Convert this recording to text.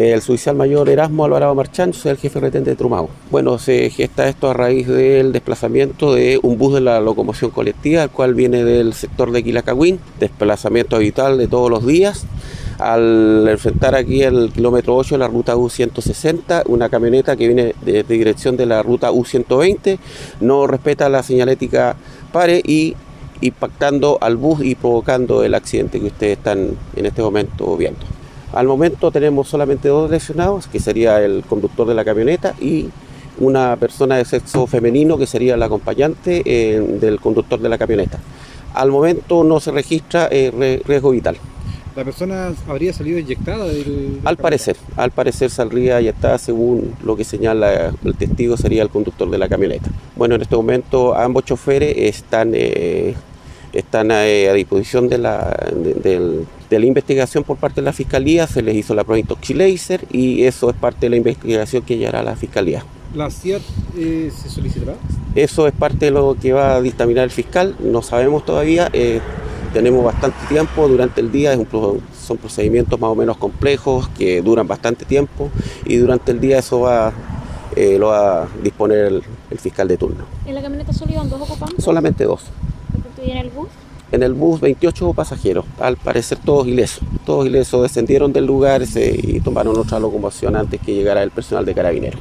El suicial mayor Erasmo Alvarado Marchán, soy el jefe retente de Trumao. Bueno, se gesta esto a raíz del desplazamiento de un bus de la locomoción colectiva, el cual viene del sector de Quilacagüín, desplazamiento habitual de todos los días. Al enfrentar aquí el kilómetro 8 de la ruta U160, una camioneta que viene de, dirección de la ruta U120 no respeta la señalética pare y impactando al bus y provocando el accidente que ustedes están en este momento viendo. Al momento tenemos solamente dos lesionados, que sería el conductor de la camioneta y una persona de sexo femenino, que sería la acompañante eh, del conductor de la camioneta. Al momento no se registra eh, riesgo vital. ¿La persona habría salido inyectada? Del, al parecer, al parecer saldría inyectada según lo que señala el testigo sería el conductor de la camioneta. Bueno, en este momento ambos choferes están, eh, están a, disposición de la, del de la investigación por parte de la Fiscalía, se les hizo la prueba Intoxilaser y eso es parte de la investigación que llevará la Fiscalía. ¿La CIAT eh, se solicitará? Eso es parte de lo que va a dictaminar el fiscal, no sabemos todavía, eh, tenemos bastante tiempo durante el día, son procedimientos más o menos complejos que duran bastante tiempo y durante el día eso va, eh, lo va a disponer el, fiscal de turno. ¿En la camioneta solo iban dos ocupantes? Solamente dos. ¿Y en el bus? En el bus 28 pasajeros, al parecer todos ilesos. Todos ilesos descendieron del lugar y tomaron otra locomoción antes que llegara el personal de carabineros.